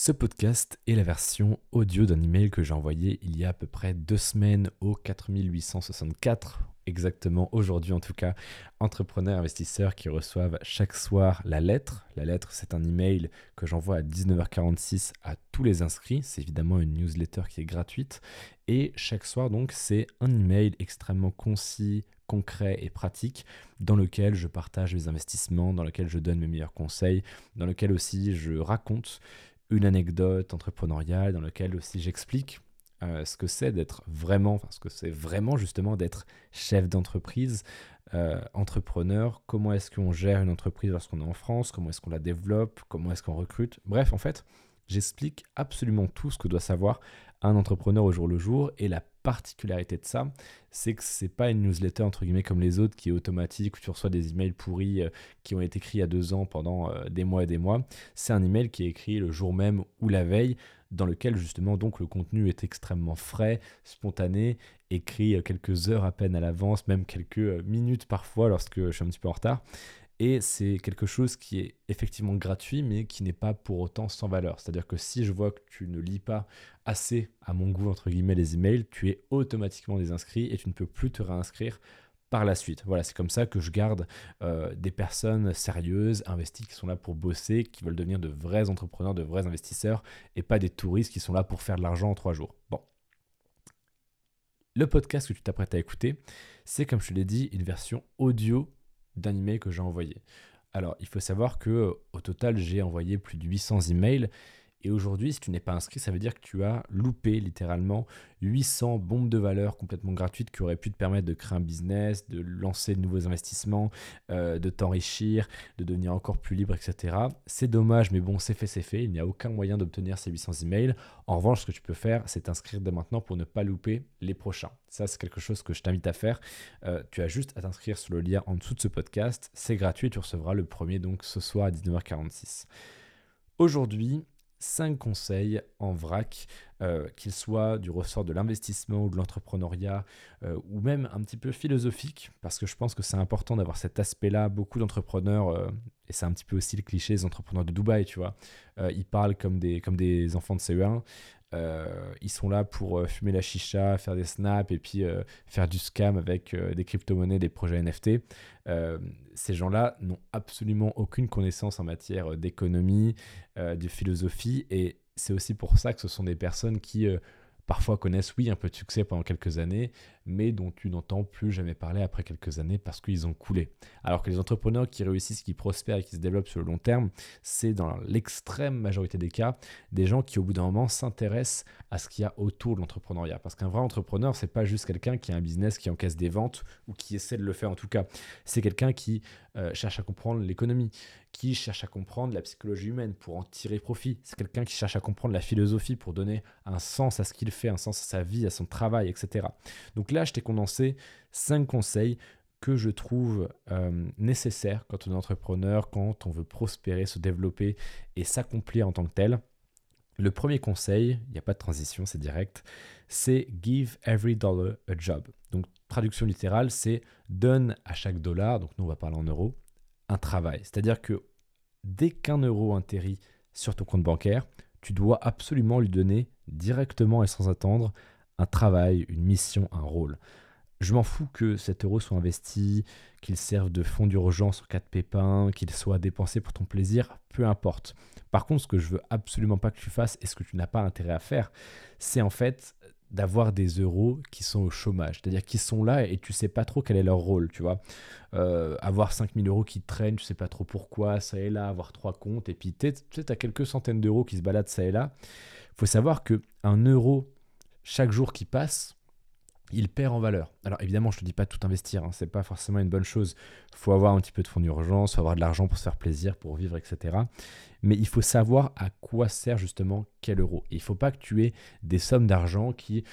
Ce podcast est la version audio d'un email que j'ai envoyé il y a à peu près deux semaines au 4864, exactement aujourd'hui en tout cas, entrepreneurs, investisseurs qui reçoivent chaque soir la lettre. La lettre, c'est un email que j'envoie à 19h46 à tous les inscrits. C'est évidemment une newsletter qui est gratuite. Et chaque soir, donc, c'est un email extrêmement concis, concret et pratique dans lequel je partage mes investissements, dans lequel je donne mes meilleurs conseils, dans lequel aussi je raconte une anecdote entrepreneuriale dans laquelle aussi j'explique euh, ce que c'est d'être vraiment, enfin ce que c'est vraiment justement d'être chef d'entreprise, euh, entrepreneur, comment est-ce qu'on gère une entreprise lorsqu'on est en France, comment est-ce qu'on la développe, comment est-ce qu'on recrute? Bref, en fait, j'explique absolument tout ce que doit savoir un entrepreneur au jour le jour et la particularité de ça, c'est que c'est pas une newsletter entre guillemets comme les autres qui est automatique où tu reçois des emails pourris euh, qui ont été écrits il y a deux ans pendant euh, des mois et des mois. C'est un email qui est écrit le jour même ou la veille dans lequel justement donc le contenu est extrêmement frais, spontané, écrit euh, quelques heures à peine à l'avance, même quelques minutes parfois lorsque je suis un petit peu en retard. Et c'est quelque chose qui est effectivement gratuit, mais qui n'est pas pour autant sans valeur. C'est-à-dire que si je vois que tu ne lis pas assez à mon goût, entre guillemets, les emails, tu es automatiquement désinscrit et tu ne peux plus te réinscrire par la suite. Voilà, c'est comme ça que je garde euh, des personnes sérieuses, investies, qui sont là pour bosser, qui veulent devenir de vrais entrepreneurs, de vrais investisseurs, et pas des touristes qui sont là pour faire de l'argent en trois jours. Bon. Le podcast que tu t'apprêtes à écouter, c'est comme je te l'ai dit, une version audio email que j'ai envoyé. Alors, il faut savoir que au total, j'ai envoyé plus de 800 emails et aujourd'hui, si tu n'es pas inscrit, ça veut dire que tu as loupé littéralement 800 bombes de valeur complètement gratuites qui auraient pu te permettre de créer un business, de lancer de nouveaux investissements, euh, de t'enrichir, de devenir encore plus libre, etc. C'est dommage, mais bon, c'est fait, c'est fait. Il n'y a aucun moyen d'obtenir ces 800 emails. En revanche, ce que tu peux faire, c'est t'inscrire dès maintenant pour ne pas louper les prochains. Ça, c'est quelque chose que je t'invite à faire. Euh, tu as juste à t'inscrire sur le lien en dessous de ce podcast. C'est gratuit tu recevras le premier donc ce soir à 19h46. Aujourd'hui, 5 conseils en vrac, euh, qu'ils soient du ressort de l'investissement ou de l'entrepreneuriat, euh, ou même un petit peu philosophique, parce que je pense que c'est important d'avoir cet aspect-là. Beaucoup d'entrepreneurs, euh, et c'est un petit peu aussi le cliché des entrepreneurs de Dubaï, tu vois, ils parlent comme des, comme des enfants de CE1, euh, ils sont là pour euh, fumer la chicha, faire des snaps et puis euh, faire du scam avec des crypto-monnaies, des projets NFT. ces gens-là n'ont absolument aucune connaissance en matière d'économie, de philosophie et c'est aussi pour ça que ce sont des personnes qui parfois connaissent, oui, un peu de succès pendant quelques années, mais dont tu n'entends plus jamais parler après quelques années parce qu'ils ont coulé. Alors que les entrepreneurs qui réussissent, qui prospèrent et qui se développent sur le long terme, c'est dans l'extrême majorité des cas des gens qui au bout d'un moment s'intéressent à ce qu'il y a autour de l'entrepreneuriat. Parce qu'un vrai entrepreneur, c'est pas juste quelqu'un qui a un business qui encaisse des ventes ou qui essaie de le faire en tout cas. C'est quelqu'un qui euh, cherche à comprendre l'économie, qui cherche à comprendre la psychologie humaine pour en tirer profit. C'est quelqu'un qui cherche à comprendre la philosophie pour donner un sens à ce qu'il fait, un sens à sa vie, à son travail, etc. Donc là, je t'ai condensé cinq conseils que je trouve euh, nécessaires quand on est entrepreneur, quand on veut prospérer, se développer et s'accomplir en tant que tel. Le premier conseil, il n'y a pas de transition, c'est direct, c'est give every dollar a job. Donc traduction littérale, c'est donne à chaque dollar, donc nous on va parler en euros, un travail. C'est-à-dire que dès qu'un euro atterrit sur ton compte bancaire, tu dois absolument lui donner directement et sans attendre un travail, une mission, un rôle. Je m'en fous que cet euro soit investi, qu'il serve de fonds d'urgence en cas de pépin, qu'il soit dépensé pour ton plaisir, peu importe. Par contre, ce que je veux absolument pas que tu fasses et ce que tu n'as pas intérêt à faire, c'est en fait d'avoir des euros qui sont au chômage, c'est-à-dire qui sont là et tu sais pas trop quel est leur rôle, tu vois. Euh, avoir 5000 euros qui traînent, tu sais pas trop pourquoi, ça et là, avoir trois comptes, et puis tu sais, as quelques centaines d'euros qui se baladent ça et là. Il faut savoir que un euro chaque jour qui passe, il perd en valeur. Alors évidemment, je ne te dis pas tout investir, hein, c'est pas forcément une bonne chose. Il faut avoir un petit peu de fonds d'urgence, faut avoir de l'argent pour se faire plaisir, pour vivre, etc. Mais il faut savoir à quoi sert justement quel euro. il ne faut pas que tu aies des sommes d'argent qui,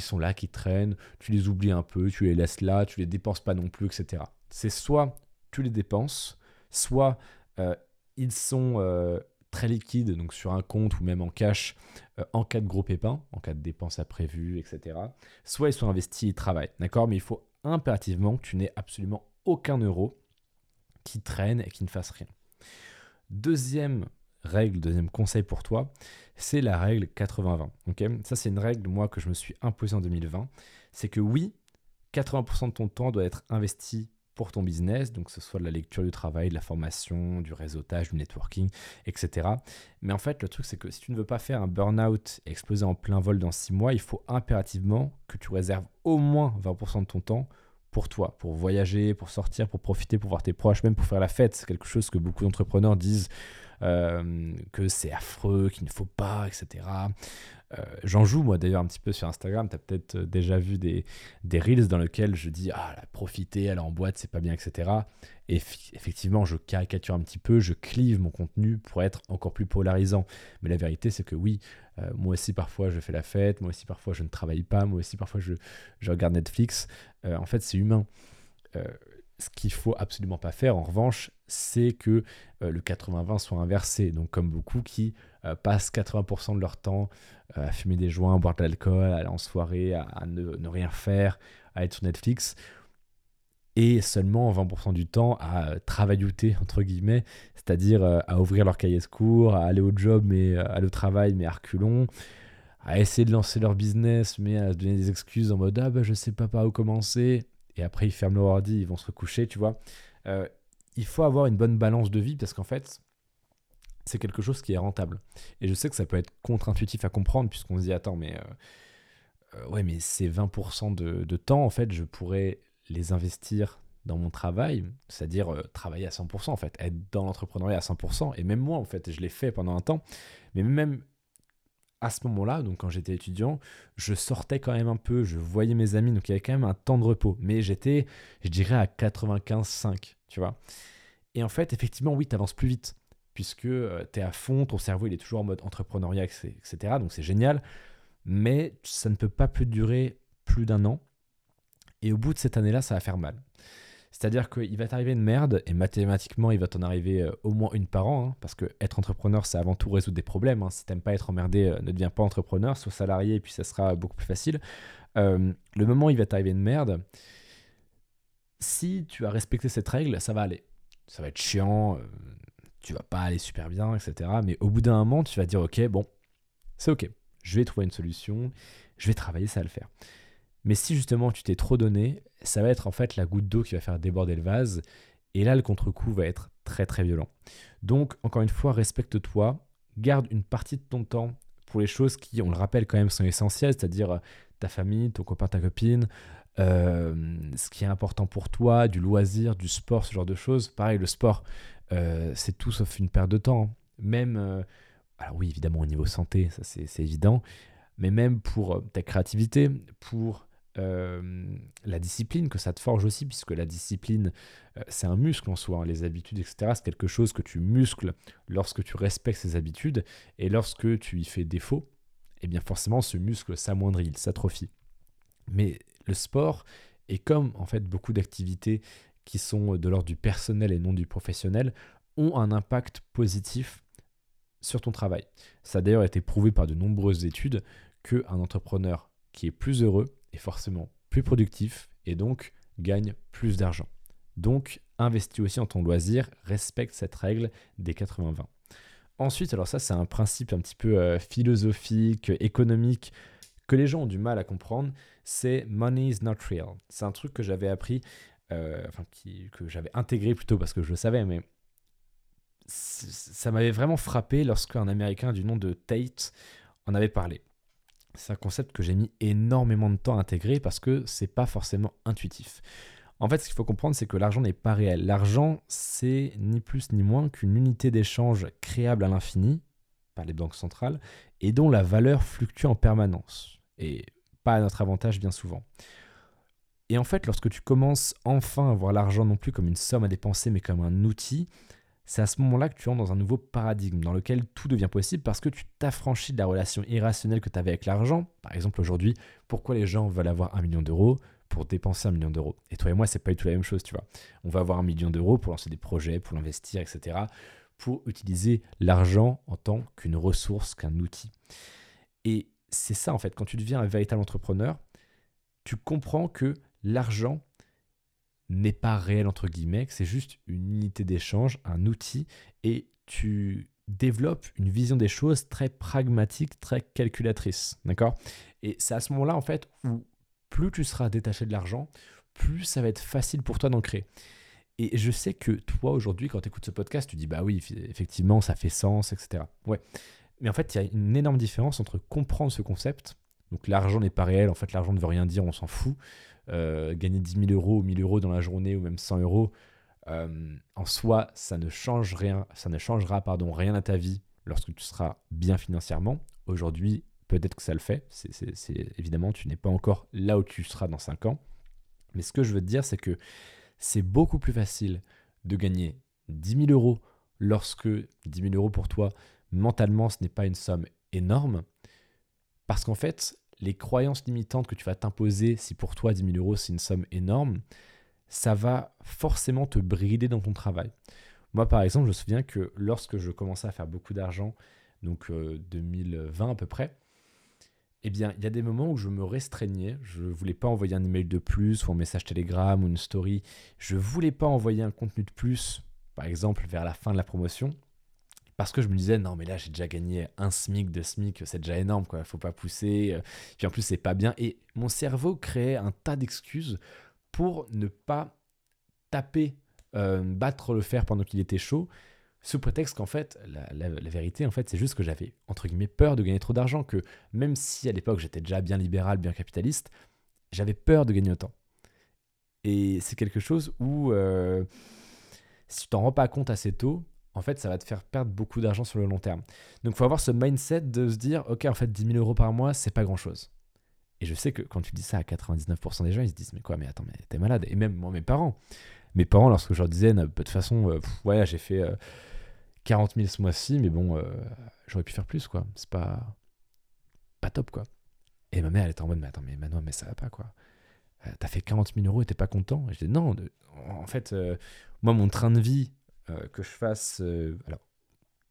sont là, qui traînent, tu les oublies un peu, tu les laisses là, tu les dépenses pas non plus, etc. C'est soit tu les dépenses, soit euh, ils sont euh, très liquide, donc sur un compte ou même en cash, euh, en cas de gros pépins, en cas de dépenses imprévues, etc. Soit ils sont investis et travaillent, d'accord? Mais il faut impérativement que tu n'aies absolument aucun euro qui traîne et qui ne fasse rien. Deuxième règle, deuxième conseil pour toi, c'est la règle 80-20. ok? Ça, c'est une règle, moi, que je me suis imposée en 2020. C'est que oui, 80% de ton temps doit être investi pour ton business, donc que ce soit de la lecture du travail, de la formation, du réseautage, du networking, etc. Mais en fait, le truc, c'est que si tu ne veux pas faire un burn-out et exploser en plein vol dans 6 mois, il faut impérativement que tu réserves au moins 20% de ton temps pour toi, pour voyager, pour sortir, pour profiter, pour voir tes proches, même pour faire la fête. C'est quelque chose que beaucoup d'entrepreneurs disent euh, que c'est affreux, qu'il ne faut pas, etc. Euh, j'en joue moi d'ailleurs un petit peu sur Instagram. Tu as peut-être euh, déjà vu des, des reels dans lesquels je dis Ah, profiter, aller en boîte, c'est pas bien, etc. Et effectivement, je caricature un petit peu, je clive mon contenu pour être encore plus polarisant. Mais la vérité, c'est que oui, euh, moi aussi parfois je fais la fête, moi aussi parfois je ne travaille pas, moi aussi parfois je, je regarde Netflix. en fait, c'est humain. ce qu'il faut absolument pas faire, en revanche, c'est que le 80-20 soit inversé. Donc, comme beaucoup qui passent 80% de leur temps à fumer des joints, à boire de l'alcool, à aller en soirée, à, ne, rien faire, à être sur Netflix, et seulement 20% du temps à euh, travaillouter, entre guillemets, c'est-à-dire euh, à ouvrir leur cahier de cours, à aller au job, mais euh, à le travail, mais à reculons, à essayer de lancer leur business, mais à se donner des excuses en mode Ah bah je sais pas par où commencer, et après ils ferment leur ordi, ils vont se recoucher, tu vois. Il faut avoir une bonne balance de vie parce qu'en fait, c'est quelque chose qui est rentable. Et je sais que ça peut être contre-intuitif à comprendre, puisqu'on se dit, attends, mais, euh, euh, ouais, mais ces 20% de, temps, en fait, je pourrais les investir dans mon travail, c'est-à-dire euh, travailler à 100%, en fait, être dans l'entrepreneuriat à 100%. Et même moi, en fait, je l'ai fait pendant un temps, mais même à ce moment-là, donc quand j'étais étudiant, je sortais quand même un peu, je voyais mes amis, donc il y avait quand même un temps de repos. Mais j'étais, je dirais, à 95,5, tu vois. Et en fait, effectivement, oui, tu avances plus vite puisque euh, tu es à fond, ton cerveau il est toujours en mode entrepreneuriat, etc. Donc c'est génial, mais ça ne peut pas plus durer plus d'un an. Et au bout de cette année-là, ça va faire mal. C'est-à-dire qu'il va t'arriver une merde, et mathématiquement, il va t'en arriver euh, au moins une par an, hein, parce que être entrepreneur, c'est avant tout résoudre des problèmes. Hein. Si t'aimes pas être emmerdé, euh, ne deviens pas entrepreneur, sois salarié, et puis ça sera beaucoup plus facile. le moment où il va t'arriver une merde, si tu as respecté cette règle, ça va aller. Ça va être chiant, tu vas pas aller super bien, etc. Mais au bout d'un moment, tu vas dire, ok, bon, c'est ok, je vais trouver une solution, je vais travailler, ça va le faire. Mais si justement tu t'es trop donné, ça va être en fait la goutte d'eau qui va faire déborder le vase, et là le contre-coup va être très très violent. Donc encore une fois, respecte-toi, garde une partie de ton temps pour les choses qui, on le rappelle quand même, sont essentielles, c'est-à-dire euh, ta famille, ton copain, ta copine, euh, ce qui est important pour toi, du loisir, du sport, ce genre de choses. Pareil, le sport, euh, c'est tout sauf une perte de temps. Hein. Même, euh, alors oui, évidemment, au niveau santé, ça c'est évident, mais même pour ta créativité, pour la discipline que ça te forge aussi, puisque la discipline, c'est un muscle en soi. Hein. les habitudes, etc., c'est quelque chose que tu muscles lorsque tu respectes ces habitudes, et lorsque tu y fais défaut, eh bien forcément, ce muscle s'amoindrit, il s'atrophie. Mais le sport est comme en fait beaucoup d'activités qui sont de l'ordre du personnel et non du professionnel, ont un impact positif sur ton travail. Ça a d'ailleurs été prouvé par de nombreuses études qu'un entrepreneur qui est plus heureux est forcément plus productif et donc gagne plus d'argent. Donc, investis aussi en ton loisir, respecte cette règle des 80-20. Ensuite, alors ça c'est un principe un petit peu euh, philosophique, économique, que les gens ont du mal à comprendre, c'est money is not real. C'est un truc que j'avais appris euh, enfin, que j'avais intégré plutôt parce que je le savais, mais ça m'avait vraiment frappé lorsqu'un Américain du nom de Tate en avait parlé. C'est un concept que j'ai mis énormément de temps à intégrer parce que c'est pas forcément intuitif. En fait, ce qu'il faut comprendre, c'est que l'argent n'est pas réel. L'argent, c'est ni plus ni moins qu'une unité d'échange créable à l'infini par les banques centrales et dont la valeur fluctue en permanence. Et pas à notre avantage bien souvent. Et en fait, lorsque tu commences enfin à voir l'argent non plus comme une somme à dépenser, mais comme un outil, c'est à ce moment-là que tu entres dans un nouveau paradigme dans lequel tout devient possible parce que tu t'affranchis de la relation irrationnelle que tu avais avec l'argent. Par exemple, aujourd'hui, pourquoi les gens veulent avoir un million d'euros pour dépenser un million d'euros? Et toi et moi, c'est pas du tout la même chose, tu vois. On va avoir un million d'euros pour lancer des projets, pour l'investir, etc. Pour utiliser l'argent en tant qu'une ressource, qu'un outil. Et c'est ça, en fait, quand tu deviens un véritable entrepreneur, tu comprends que l'argent n'est pas réel entre guillemets, c'est juste une unité d'échange, un outil, et tu développe une vision des choses très pragmatique, très calculatrice. D'accord? Et c'est à ce moment-là, en fait, où plus tu seras détaché de l'argent, plus ça va être facile pour toi d'en créer. Et je sais que toi, aujourd'hui, quand tu écoutes ce podcast, tu dis, bah oui, effectivement, ça fait sens, etc. Ouais. Mais en fait, il y a une énorme différence entre comprendre ce concept. Donc l'argent n'est pas réel, en fait, l'argent ne veut rien dire, on s'en fout. Euh, gagner 10 000 euros ou 1000 euros dans la journée ou même 100 euros, euh, en soi, ça ne change rien, ça ne changera pardon, rien à ta vie lorsque tu seras bien financièrement. Aujourd'hui, peut-être que ça le fait. C'est, évidemment, tu n'es pas encore là où tu seras dans 5 ans. Mais ce que je veux te dire, c'est que c'est beaucoup plus facile de gagner 10 000 euros lorsque 10 000 euros pour toi, mentalement, ce n'est pas une somme énorme. Parce qu'en fait, les croyances limitantes que tu vas t'imposer, si pour toi 10 000 euros c'est une somme énorme, ça va forcément te brider dans ton travail. Moi, par exemple, je me souviens que lorsque je commençais à faire beaucoup d'argent, donc 2020 euh, à peu près, eh bien, il y a des moments où je me restreignais. Je ne voulais pas envoyer un email de plus ou un message Telegram ou une story. Je ne voulais pas envoyer un contenu de plus, par exemple, vers la fin de la promotion. Parce que je me disais, non, mais là, j'ai déjà gagné un SMIC, deux SMIC, c'est déjà énorme, quoi. Faut pas pousser. Puis en plus, c'est pas bien. Et mon cerveau créait un tas d'excuses pour ne pas taper, euh, battre le fer pendant qu'il était chaud, sous prétexte qu'en fait, la, vérité, en fait, c'est juste que j'avais, entre guillemets, peur de gagner trop d'argent, que même si à l'époque j'étais déjà bien libéral, bien capitaliste, j'avais peur de gagner autant. Et c'est quelque chose où, euh, si tu t'en rends pas compte assez tôt, en fait, ça va te faire perdre beaucoup d'argent sur le long terme. Donc, il faut avoir ce mindset de se dire, ok, en fait, 10 000 euros par mois, c'est pas grand-chose. Et je sais que quand tu dis ça à 99% des gens, ils se disent Mais quoi, mais attends, mais t'es malade. Et même moi, mes parents. Mes parents, lorsque je leur disais, de toute façon, euh, ouais, j'ai fait 40 euh, 000 ce mois-ci, mais bon, euh, j'aurais pu faire plus, quoi. C'est pas. pas top, quoi. Et ma mère, elle était en mode Mais attends, mais Manon, mais ça va pas, quoi. T'as fait 40 000 euros et t'es pas content Et je dis Non, en fait, moi, mon train de vie, que je fasse. alors,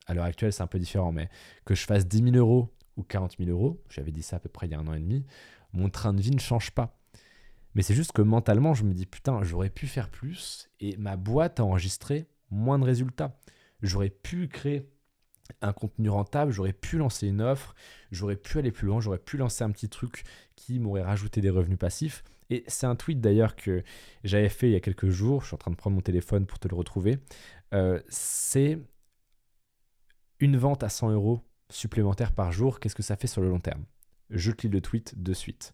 à l'heure actuelle, c'est un peu différent, mais que je fasse 10 000 euros ou 40 000 euros, j'avais dit ça à peu près il y a un an et demi, mon train de vie ne change pas. Mais c'est juste que mentalement, je me dis, putain, j'aurais pu faire plus et ma boîte a enregistré moins de résultats. J'aurais pu créer un contenu rentable, j'aurais pu lancer une offre, j'aurais pu aller plus loin, j'aurais pu lancer un petit truc qui m'aurait rajouté des revenus passifs. Et c'est un tweet d'ailleurs que j'avais fait il y a quelques jours, je suis en train de prendre mon téléphone pour te le retrouver. Euh, c'est une vente à 100 euros supplémentaires par jour, qu'est-ce que ça fait sur le long terme? Je clique le tweet de suite.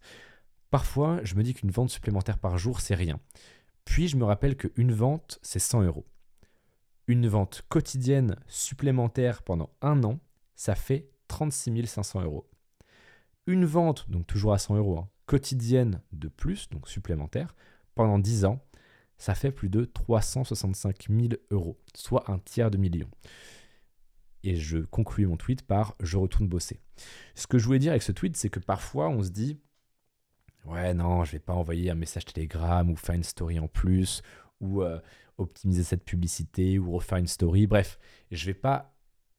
Parfois, je me dis qu'une vente supplémentaire par jour, c'est rien. Puis je me rappelle qu'une vente, c'est 100 euros. Une vente quotidienne supplémentaire pendant un an, ça fait 36 500 euros. Une vente, donc toujours à 100 euros, hein, quotidienne de plus, donc supplémentaire, pendant 10 ans, ça fait plus de 365 000 euros, soit un tiers de million et je conclue mon tweet par je retourne bosser. Ce que je voulais dire avec ce tweet, c'est que parfois on se dit ouais non, je vais pas envoyer un message Telegram ou faire une story en plus ou euh, optimiser cette publicité ou refaire une story. Bref, je vais pas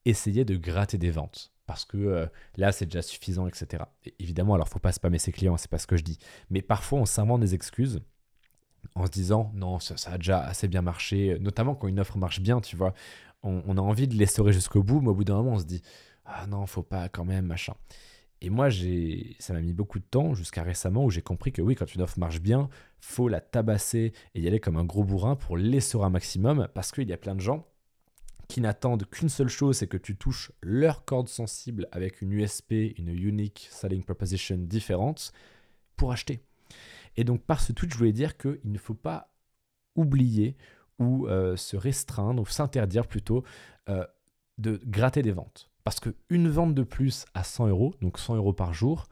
essayer de gratter des ventes parce que euh, là c'est déjà suffisant, etc. évidemment, alors faut pas spammer ses clients, c'est pas ce que je dis. Mais parfois on s'invente des excuses en se disant non, ça, a déjà assez bien marché, notamment quand une offre marche bien, tu vois on, a envie de l'essorer jusqu'au bout, mais au bout d'un moment, on se dit Ah non, faut pas quand même, machin. Et moi, j'ai, ça m'a mis beaucoup de temps jusqu'à récemment où j'ai compris que oui, quand une offre marche bien, faut la tabasser et y aller comme un gros bourrin pour l'essorer un maximum parce qu'il y a plein de gens qui n'attendent qu'une seule chose, c'est que tu touches leur corde sensible avec une USP, une Unique Selling Proposition différente pour acheter. Et donc par ce tweet, je voulais dire qu'il ne faut pas oublier ou euh, se restreindre, ou s'interdire plutôt, euh, de gratter des ventes. Parce qu'une vente de plus à 100 euros, donc 100 euros par jour,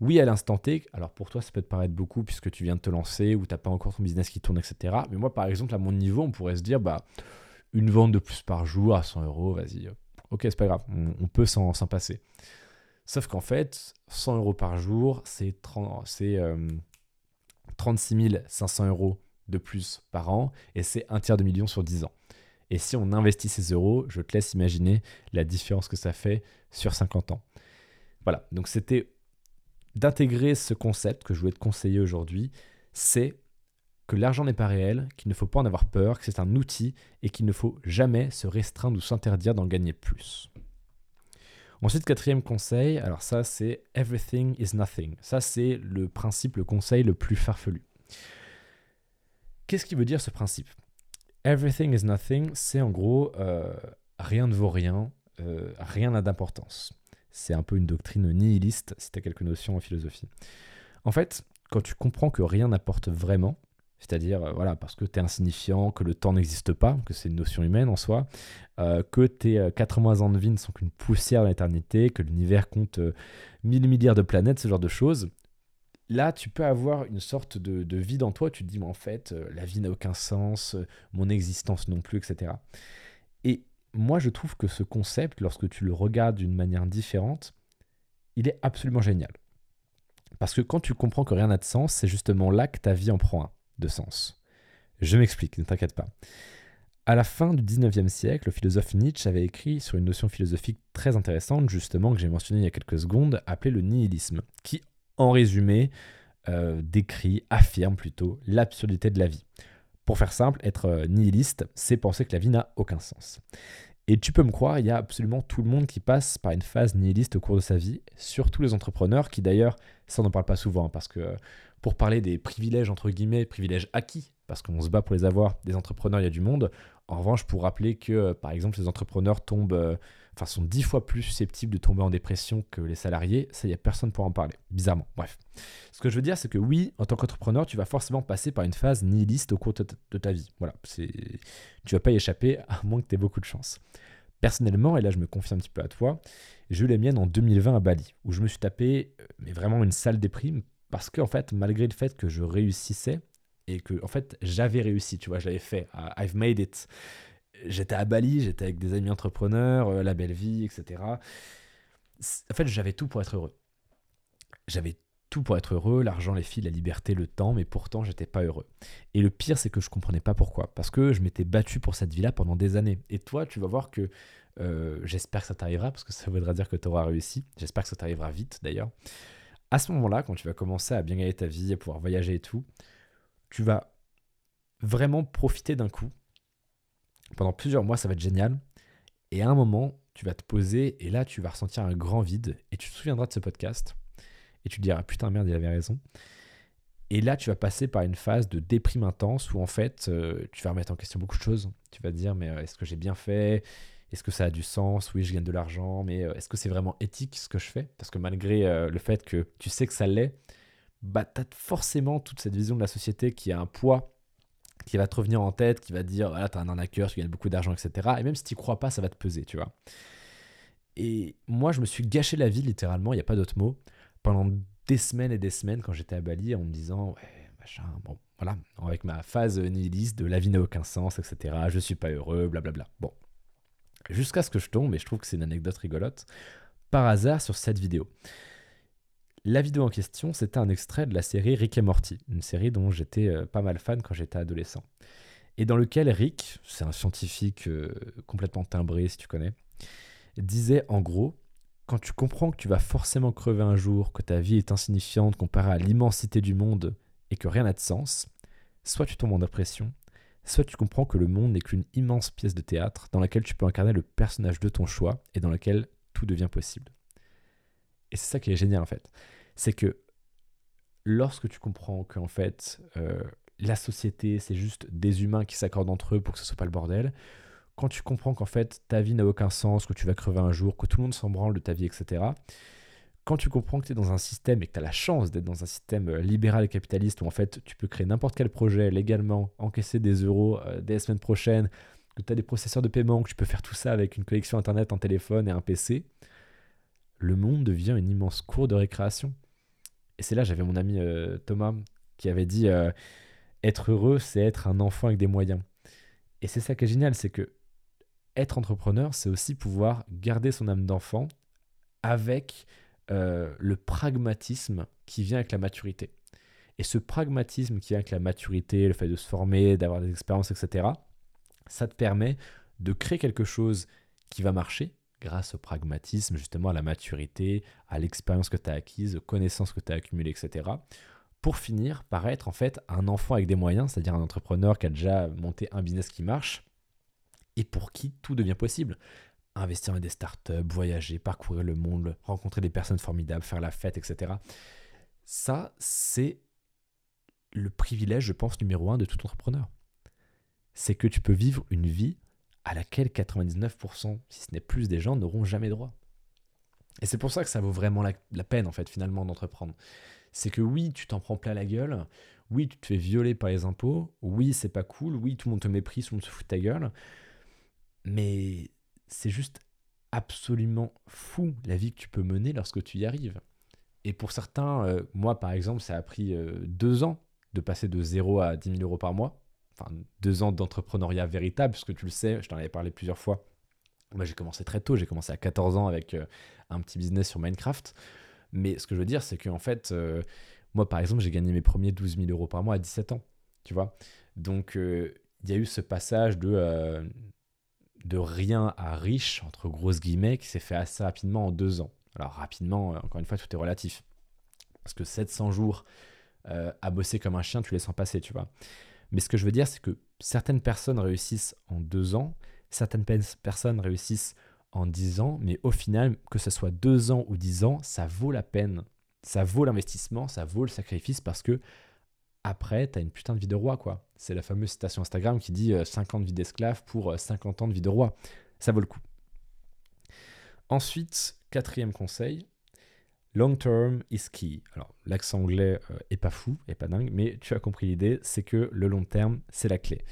oui, à l'instant T, alors pour toi, ça peut te paraître beaucoup puisque tu viens de te lancer ou tu n'as pas encore ton business qui tourne, etc. Mais moi, par exemple, à mon niveau, on pourrait se dire, bah, une vente de plus par jour à 100 euros, vas-y, ok, c'est pas grave, on, peut s'en passer. Sauf qu'en fait, 100 euros par jour, c'est 36 500 euros de plus par an, et c'est un tiers de million sur 10 ans. Et si on investit ces euros, je te laisse imaginer la différence que ça fait sur 50 ans. Voilà, donc c'était d'intégrer ce concept que je voulais te conseiller aujourd'hui, c'est que l'argent n'est pas réel, qu'il ne faut pas en avoir peur, que c'est un outil et qu'il ne faut jamais se restreindre ou s'interdire d'en gagner plus. Ensuite, quatrième conseil, alors ça c'est everything is nothing. Ça c'est le principe, le conseil le plus farfelu. Qu'est-ce qui veut dire ce principe? Everything is nothing, c'est en gros euh, rien ne vaut rien, euh, rien n'a d'importance. C'est un peu une doctrine nihiliste, si tu as quelques notions en philosophie. En fait, quand tu comprends que rien n'apporte vraiment, c'est-à-dire, euh, voilà, parce que tu es insignifiant, que le temps n'existe pas, que c'est une notion humaine en soi, euh, que tes 80 ans de vie ne sont qu'une poussière dans l'éternité, que l'univers compte 1000 milliards de planètes, ce genre de choses. Là, tu peux avoir une sorte de, de vide en toi. Tu te dis, mais en fait, la vie n'a aucun sens, mon existence non plus, etc. Et moi, je trouve que ce concept, lorsque tu le regardes d'une manière différente, il est absolument génial. Parce que quand tu comprends que rien n'a de sens, c'est justement là que ta vie en prend un de sens. Je m'explique, ne t'inquiète pas. À la fin du 19e siècle, le philosophe Nietzsche avait écrit sur une notion philosophique très intéressante, justement, que j'ai mentionnée il y a quelques secondes, appelée le nihilisme, qui, en résumé, euh, décrit, affirme plutôt l'absurdité de la vie. Pour faire simple, être euh, nihiliste, c'est penser que la vie n'a aucun sens. Et tu peux me croire, il y a absolument tout le monde qui passe par une phase nihiliste au cours de sa vie, surtout les entrepreneurs qui d'ailleurs, ça n'en parle pas souvent, hein, parce que pour parler des privilèges, entre guillemets, privilèges acquis, parce qu'on se bat pour les avoir, des entrepreneurs, il y a du monde. En revanche, pour rappeler que, euh, par exemple, les entrepreneurs tombent enfin, sont dix fois plus susceptibles de tomber en dépression que les salariés, ça, il n'y a personne pour en parler, bizarrement. Bref. Ce que je veux dire, c'est que oui, en tant qu'entrepreneur, tu vas forcément passer par une phase nihiliste au cours de ta, vie. Voilà, c'est, tu vas pas y échapper, à moins que tu aies beaucoup de chance. Personnellement, et là je me confie un petit peu à toi, j'ai eu la mienne en 2020 à Bali, où je me suis tapé, euh, mais vraiment une sale déprime, parce que en fait, malgré le fait que je réussissais, et que en fait j'avais réussi, tu vois, je l'avais fait, I've made it, j'étais à Bali, j'étais avec des amis entrepreneurs, euh, la belle vie, etc. En fait, j'avais tout pour être heureux. J'avais tout pour être heureux, l'argent, les filles, la liberté, le temps, mais pourtant j'étais pas heureux. Et le pire, c'est que je comprenais pas pourquoi. Parce que je m'étais battu pour cette vie-là pendant des années. Et toi, tu vas voir que euh, j'espère que ça t'arrivera, parce que ça voudra dire que tu auras réussi. J'espère que ça t'arrivera vite d'ailleurs. À ce moment-là, quand tu vas commencer à bien gagner ta vie, à pouvoir voyager et tout, tu vas vraiment profiter d'un coup pendant plusieurs mois, ça va être génial. Et à un moment, tu vas te poser et là, tu vas ressentir un grand vide et tu te souviendras de ce podcast et tu te diras putain merde, il avait raison. Et là, tu vas passer par une phase de déprime intense où en fait, euh, tu vas remettre en question beaucoup de choses. Tu vas te dire mais euh, est-ce que j'ai bien fait? Est-ce que ça a du sens? Oui, je gagne de l'argent, mais euh, est-ce que c'est vraiment éthique ce que je fais? Parce que malgré le fait que tu sais que ça l'est, bah, tu as forcément toute cette vision de la société qui a un poids qui va te revenir en tête, qui va te dire, voilà, t'as un arnaqueur, tu gagnes beaucoup d'argent, etc. Et même si tu crois pas, ça va te peser, tu vois. Et moi, je me suis gâché la vie, littéralement, il n'y a pas d'autre mot, pendant des semaines et des semaines quand j'étais à Bali en me disant, ouais, machin, bon, voilà, avec ma phase nihiliste de la vie n'a aucun sens, etc. Je suis pas heureux, blablabla. Bon. Jusqu'à ce que je tombe, et je trouve que c'est une anecdote rigolote, par hasard sur cette vidéo. La vidéo en question, c'était un extrait de la série Rick et Morty, une série dont j'étais euh, pas mal fan quand j'étais adolescent. Et dans lequel Rick, c'est un scientifique euh, complètement timbré si tu connais, disait en gros, quand tu comprends que tu vas forcément crever un jour, que ta vie est insignifiante comparée à l'immensité du monde et que rien n'a de sens, soit tu tombes en dépression, soit tu comprends que le monde n'est qu'une immense pièce de théâtre dans laquelle tu peux incarner le personnage de ton choix et dans laquelle tout devient possible. Et c'est ça qui est génial en fait. C'est que lorsque tu comprends qu'en fait, euh, la société, c'est juste des humains qui s'accordent entre eux pour que ce soit pas le bordel, quand tu comprends qu'en fait, ta vie n'a aucun sens, que tu vas crever un jour, que tout le monde s'en branle de ta vie, etc., quand tu comprends que tu es dans un système et que tu as la chance d'être dans un système euh, libéral et capitaliste où en fait tu peux créer n'importe quel projet légalement, encaisser des euros euh, dès la semaine prochaine, que tu as des processeurs de paiement, que tu peux faire tout ça avec une connexion internet, un téléphone et un PC, le monde devient une immense cour de récréation. Et c'est là, j'avais mon ami euh, Thomas qui avait dit euh, être heureux, c'est être un enfant avec des moyens. Et c'est ça qui est génial, c'est que être entrepreneur, c'est aussi pouvoir garder son âme d'enfant avec euh, le pragmatisme qui vient avec la maturité. Et ce pragmatisme qui vient avec la maturité, le fait de se former, d'avoir des expériences, etc., ça te permet de créer quelque chose qui va marcher, grâce au pragmatisme, justement à la maturité, à l'expérience que tu as acquise, aux connaissances que tu as accumulées, etc., pour finir par être en fait un enfant avec des moyens, c'est-à-dire un entrepreneur qui a déjà monté un business qui marche et pour qui tout devient possible. Investir dans des startups, voyager, parcourir le monde, rencontrer des personnes formidables, faire la fête, etc. Ça, c'est le privilège, je pense, numéro un de tout entrepreneur. C'est que tu peux vivre une vie à laquelle 99%, si ce n'est plus des gens, n'auront jamais droit. Et c'est pour ça que ça vaut vraiment la, peine, en fait, finalement, d'entreprendre. C'est que oui, tu t'en prends plein la gueule, oui, tu te fais violer par les impôts, oui, c'est pas cool, oui, tout le monde te méprise, tout le monde se fout de ta gueule, mais c'est juste absolument fou la vie que tu peux mener lorsque tu y arrives. Et pour certains, euh, moi par exemple, ça a pris euh, deux ans de passer de 0 à 10 000 euros par mois. Enfin, deux ans d'entrepreneuriat véritable, puisque tu le sais, je t'en avais parlé plusieurs fois. Moi, j'ai commencé très tôt, j'ai commencé à 14 ans avec euh, un petit business sur Minecraft. Mais ce que je veux dire, c'est qu'en fait, moi par exemple, j'ai gagné mes premiers 12 000 euros par mois à 17 ans. Tu vois Donc, il y a eu ce passage de rien à riche, entre grosses guillemets, qui s'est fait assez rapidement en deux ans. Alors rapidement, euh, encore une fois, tout est relatif. Parce que 700 jours euh, à bosser comme un chien, tu les sens passer, tu vois. Mais ce que je veux dire, c'est que certaines personnes réussissent en deux ans, certaines personnes réussissent en dix ans, mais au final, que ce soit deux ans ou dix ans, ça vaut la peine. Ça vaut l'investissement, ça vaut le sacrifice parce que après, t'as une putain de vie de roi, quoi. C'est la fameuse citation Instagram qui dit 50 euh, vies d'esclave pour 50 euh, ans de vie de roi. Ça vaut le coup. Ensuite, quatrième conseil, long term is key. Alors, l'accent anglais euh, est pas fou, est pas dingue, mais tu as compris l'idée, c'est que le long terme, c'est la clé.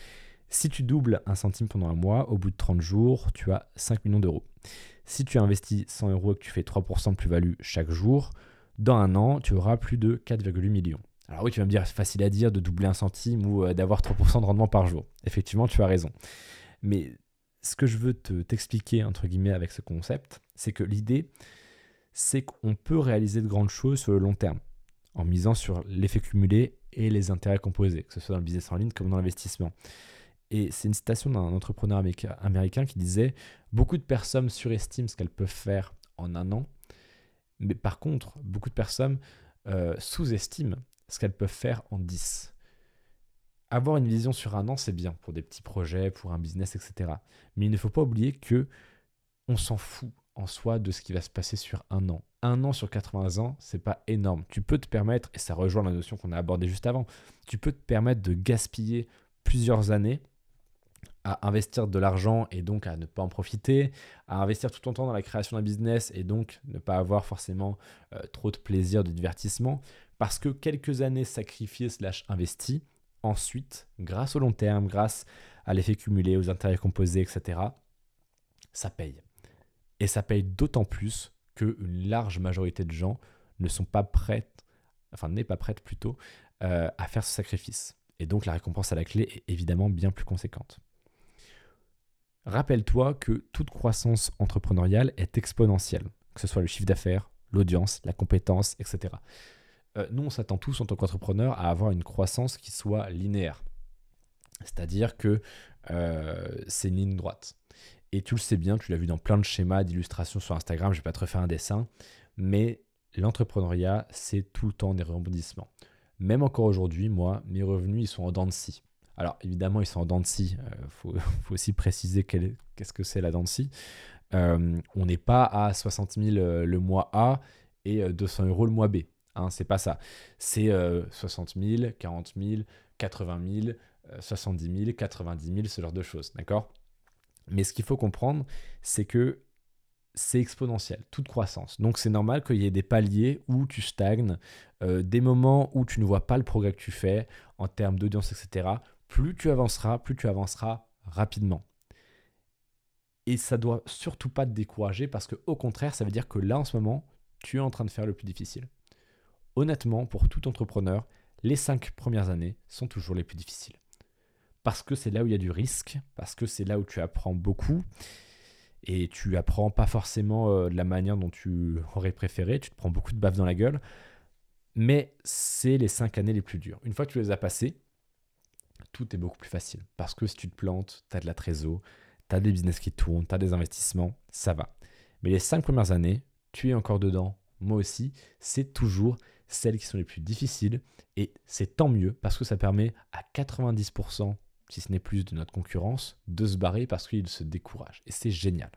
Si tu doubles un centime pendant un mois, au bout de 30 jours, tu as 5 millions d'euros. Si tu investis 100 euros et que tu fais 3% de plus-value chaque jour, dans un an, tu auras plus de 4,8 millions. Alors oui, tu vas me dire, c'est facile à dire de doubler un centime ou euh, d'avoir 3% de rendement par jour. Effectivement, tu as raison. Mais ce que je veux te, t'expliquer, entre guillemets, avec ce concept, c'est que l'idée, c'est qu'on peut réaliser de grandes choses sur le long terme, en misant sur l'effet cumulé et les intérêts composés, que ce soit dans le business en ligne comme dans l'investissement. Et c'est une citation d'un entrepreneur américain qui disait Beaucoup de personnes surestiment ce qu'elles peuvent faire en un an, mais par contre, beaucoup de personnes euh, sous-estiment ce qu'elles peuvent faire en 10. Avoir une vision sur un an, c'est bien pour des petits projets, pour un business, etc. Mais il ne faut pas oublier que on s'en fout en soi de ce qui va se passer sur un an. Un an sur 80 ans, c'est pas énorme. Tu peux te permettre, et ça rejoint la notion qu'on a abordée juste avant, tu peux te permettre de gaspiller plusieurs années à investir de l'argent et donc à ne pas en profiter, à investir tout ton temps dans la création d'un business et donc ne pas avoir forcément euh, trop de plaisir, de divertissement, parce que quelques années sacrifiées slash investies, ensuite, grâce au long terme, grâce à l'effet cumulé, aux intérêts composés, etc., ça paye. Et ça paye d'autant plus qu'une large majorité de gens ne sont pas prêtes, enfin n'est pas prête plutôt, euh, à faire ce sacrifice. Et donc la récompense à la clé est évidemment bien plus conséquente. Rappelle-toi que toute croissance entrepreneuriale est exponentielle, que ce soit le chiffre d'affaires, l'audience, la compétence, etc. Euh, nous, on s'attend tous en tant qu'entrepreneur à avoir une croissance qui soit linéaire. C'est-à-dire que euh, c'est une ligne droite. Et tu le sais bien, tu l'as vu dans plein de schémas d'illustrations sur Instagram, je vais pas te refaire un dessin, mais l'entrepreneuriat, c'est tout le temps des rebondissements. Même encore aujourd'hui, moi, mes revenus, ils sont en dents de scie. Alors évidemment, ils sont en dents de scie. Il euh, faut, aussi préciser qu'est-ce que c'est la dents de scie. on n'est pas à 60 000 le mois A et 200 euros le mois B. Hein, c'est pas ça. C'est 60 000, 40 000, 80 000, 70 000, 90 000, ce genre de choses, d'accord? Mais ce qu'il faut comprendre, c'est que c'est exponentiel, toute croissance. Donc c'est normal qu'il y ait des paliers où tu stagnes, euh, des moments où tu ne vois pas le progrès que tu fais en termes d'audience, etc. Plus tu avanceras, plus tu avanceras rapidement. Et ça doit surtout pas te décourager parce que au contraire, ça veut dire que là en ce moment, tu es en train de faire le plus difficile honnêtement, pour tout entrepreneur, les cinq premières années sont toujours les plus difficiles. Parce que c'est là où il y a du risque, parce que c'est là où tu apprends beaucoup, et tu apprends pas forcément euh, de la manière dont tu aurais préféré, tu te prends beaucoup de baffes dans la gueule, mais c'est les cinq années les plus dures. Une fois que tu les as passées, tout est beaucoup plus facile. Parce que si tu te plantes, tu as de la trésor, tu as des business qui tournent, tu as des investissements, ça va. Mais les cinq premières années, tu es encore dedans, moi aussi, c'est toujours celles qui sont les plus difficiles. Et c'est tant mieux parce que ça permet à 90%, si ce n'est plus, de notre concurrence de se barrer parce qu'ils se découragent. Et c'est génial.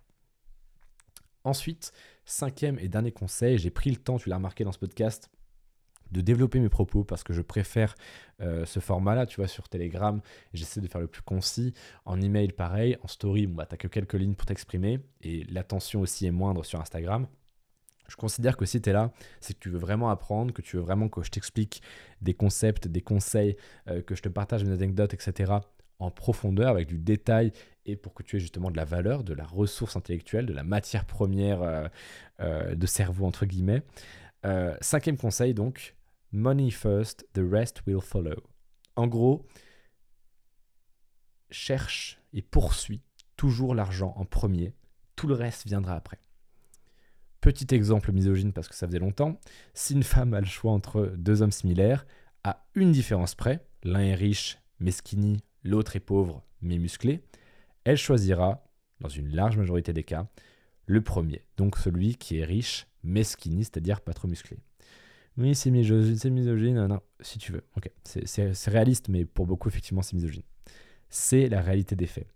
Ensuite, cinquième et dernier conseil, j'ai pris le temps, tu l'as remarqué dans ce podcast, de développer mes propos parce que je préfère euh, ce format-là, tu vois, sur Telegram. J'essaie de faire le plus concis. En email, pareil. En story, bon, bah, tu que quelques lignes pour t'exprimer. Et l'attention aussi est moindre sur Instagram. Je considère que si tu es là, c'est que tu veux vraiment apprendre, que tu veux vraiment que je t'explique des concepts, des conseils, euh, que je te partage mes anecdotes, etc. en profondeur, avec du détail, et pour que tu aies justement de la valeur, de la ressource intellectuelle, de la matière première euh, de cerveau, entre guillemets. cinquième conseil, donc, Money first, the rest will follow. En gros, cherche et poursuis toujours l'argent en premier, tout le reste viendra après. Petit exemple misogyne parce que ça faisait longtemps, si une femme a le choix entre deux hommes similaires, à une différence près, l'un est riche mais skinny, l'autre est pauvre mais musclé, elle choisira, dans une large majorité des cas, le premier, donc celui qui est riche mais skinny, c'est-à-dire pas trop musclé. Oui, c'est misogyne, c'est misogyne. Non, si tu veux. C'est réaliste, mais pour beaucoup, effectivement, c'est misogyne. C'est la réalité des faits.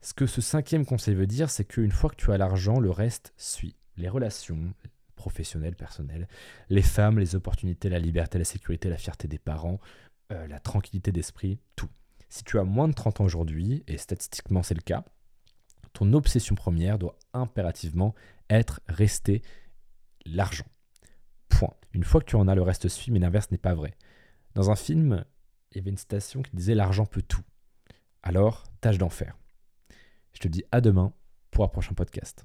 Ce que ce cinquième conseil veut dire, c'est qu'une fois que tu as l'argent, le reste suit. Les relations professionnelles, personnelles, les femmes, les opportunités, la liberté, la sécurité, la fierté des parents, euh, la tranquillité d'esprit, tout. Si tu as moins de 30 ans aujourd'hui, et statistiquement c'est le cas, ton obsession première doit impérativement être rester l'argent. Point. Une fois que tu en as, le reste suit, mais l'inverse n'est pas vrai. Dans un film, il y avait une citation qui disait L'argent peut tout. Alors, tâche d'en faire. Je te dis à demain pour un prochain podcast.